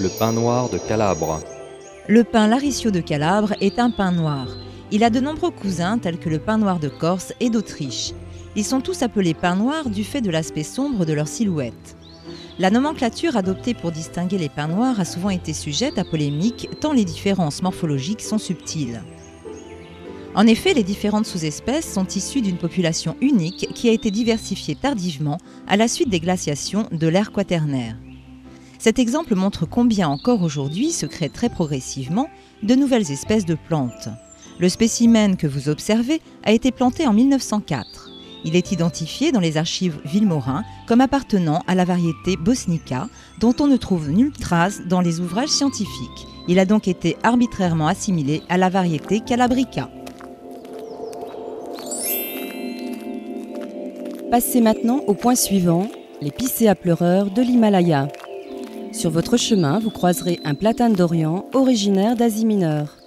Le pain noir de Calabre. Le pain Laricio de Calabre est un pain noir. Il a de nombreux cousins tels que le pain noir de Corse et d'Autriche. Ils sont tous appelés pains noirs du fait de l'aspect sombre de leur silhouette. La nomenclature adoptée pour distinguer les pains noirs a souvent été sujette à polémique tant les différences morphologiques sont subtiles. En effet, les différentes sous-espèces sont issues d'une population unique qui a été diversifiée tardivement à la suite des glaciations de l'ère quaternaire. Cet exemple montre combien encore aujourd'hui se créent très progressivement de nouvelles espèces de plantes. Le spécimen que vous observez a été planté en 1904. Il est identifié dans les archives Villemorin comme appartenant à la variété Bosnica, dont on ne trouve nulle trace dans les ouvrages scientifiques. Il a donc été arbitrairement assimilé à la variété Calabrica. Passez maintenant au point suivant, les piscées pleureurs de l'Himalaya. Sur votre chemin, vous croiserez un platane d'Orient originaire d'Asie mineure.